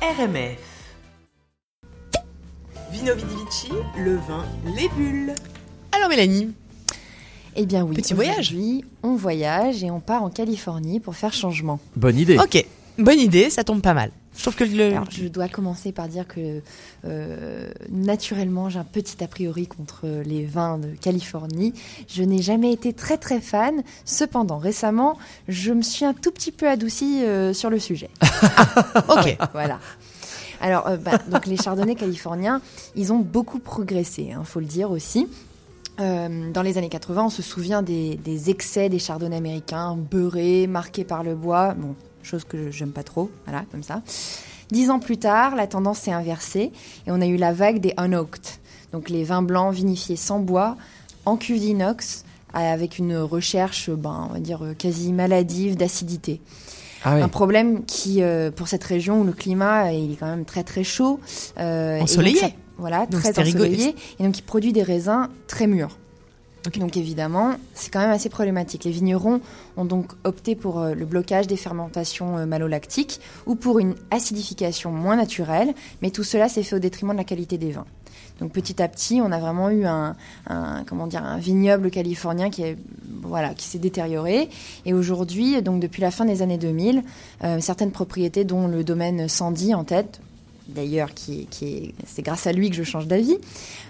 RMF. Vino Vidi Vici, le vin, les bulles. Alors Mélanie, Eh bien oui. Petit voyage. aujourd'hui, On voyage et on part en Californie pour faire changement. Bonne idée. ok, bonne idée, ça tombe pas mal. Je trouve que le... Alors, je dois commencer par dire que euh, naturellement, j'ai un petit a priori contre les vins de Californie. Je n'ai jamais été très très fan. Cependant, récemment, je me suis un tout petit peu adoucie euh, sur le sujet. ok, voilà. Alors, euh, bah, donc les chardonnays californiens, ils ont beaucoup progressé, il faut le dire aussi. Euh, dans les années 80, on se souvient des, des excès des chardonnays américains, beurrés, marqués par le bois, bon, chose que j'aime pas trop, voilà, comme ça. Dix ans plus tard, la tendance s'est inversée et on a eu la vague des unoaked, donc les vins blancs vinifiés sans bois, en cuve d'inox, avec une recherche, ben, on va dire, quasi maladive d'acidité. Ah ouais. Un problème qui, euh, pour cette région où le climat il est quand même très très chaud, euh, Ensoleillé. Voilà, Donc très ensoleillé, et donc il produit des raisins très mûrs. Donc évidemment, c'est quand même assez problématique. Les vignerons ont donc opté pour euh, le blocage des fermentations euh, malolactiques ou pour une acidification moins naturelle, mais tout cela s'est fait au détriment de la qualité des vins. Donc petit à petit, on a vraiment eu un, un- comment dire un vignoble californien qui est voilà qui s'est détérioré et aujourd'hui donc depuis la fin des années 2000, euh, certaines propriétés dont le domaine Sandy en tête D'ailleurs, qui, est- qui est, c'est grâce à lui que je change d'avis.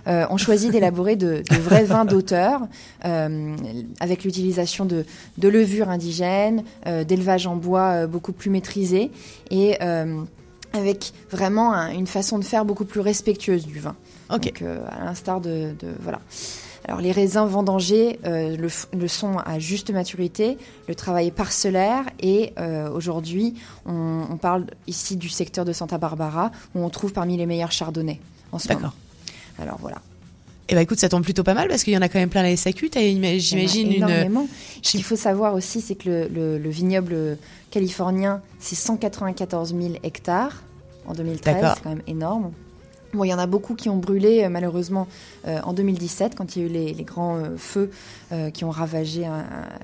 Euh, ont choisi d'élaborer de, de vrais vins d'auteur euh, avec l'utilisation de, de levures indigènes, euh, d'élevage en bois euh, beaucoup plus maîtrisé et euh, avec vraiment un- une façon de faire beaucoup plus respectueuse du vin. ok. Donc, à l'instar de, de- voilà. Alors les raisins vendangés euh, le, sont à juste maturité, le travail est parcellaire et euh, aujourd'hui on, on parle ici du secteur de Santa Barbara où on trouve parmi les meilleurs chardonnays en ce moment. D'accord. Alors voilà. Eh ben écoute, ça tombe plutôt pas mal parce qu'il y en a quand même plein la SAQ. J'imagine une. énormément. Ce qu'il faut savoir aussi, c'est que le, le- le vignoble californien, c'est 194 000 hectares en 2013. D'accord. C'est quand même énorme. Bon, il y en a beaucoup qui ont brûlé, euh, malheureusement, euh, en 2017, quand il y a eu les, les grands euh, feux euh, qui ont ravagé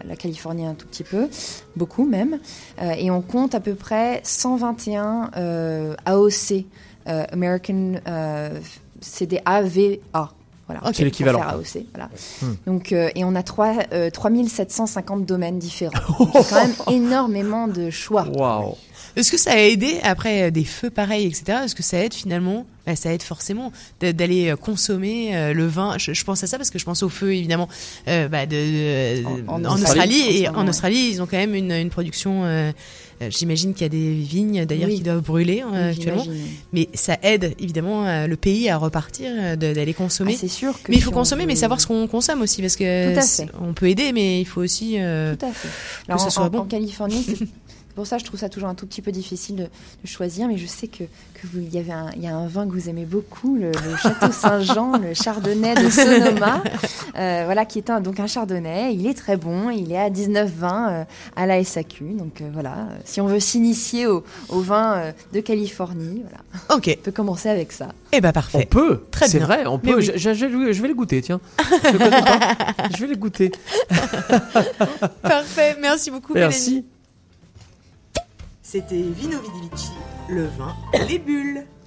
la Californie un tout petit peu, beaucoup même. Euh, et on compte à peu près 121 euh, AOC, euh, American, euh, c'est des AVA. Voilà. Ok. C'est l'équivalent. AOC, voilà. Hmm. Donc, euh, et on a trois, euh, 3750 domaines différents. A quand même énormément de choix. Waouh. Est-ce que ça a aidé après des feux pareils, etc. Est-ce que ça aide finalement Bah, Ça aide forcément d'a- d'aller euh, consommer euh, le vin. Je, je pense à ça parce que je pense au feu évidemment euh, bah, de, de- En- en en, Australie, ce et en. Australie ils ont quand même une, une production. euh, J'imagine qu'il y a des vignes d'ailleurs Oui. qui doivent brûler Oui, actuellement. Mais ça aide évidemment le pays à repartir, d'aller Ah, consommer. c'est sûr que mais il faut on consommer, mais savoir ce qu'on consomme aussi, parce que Tout à c- fait. on peut aider, mais il faut aussi. euh, Tout à fait. Alors, ce en, soit en- bon. en Californie, pour ça que je trouve ça toujours un tout petit peu difficile de, de choisir, mais je sais que que vous- il y avait un, il y a un vin que vous aimez beaucoup, le, le Château Saint-Jean, le Chardonnay de Sonoma, euh, voilà, qui est un, donc un Chardonnay. Il est très bon, il est à 19,20 euh, à la SAQ. Donc euh, voilà, euh, si on veut s'initier au, au vin euh, de Californie, voilà, Ok, on peut commencer avec ça. eh ben On parfait. peut. Très C'est bien. vrai, on peut. oui. Je, je- je- je vais les goûter, tiens. Je le connais pas. Je vais les goûter. Parfait, merci beaucoup. Mélanie. C'était Vino Vidi Vici, le vin, les bulles.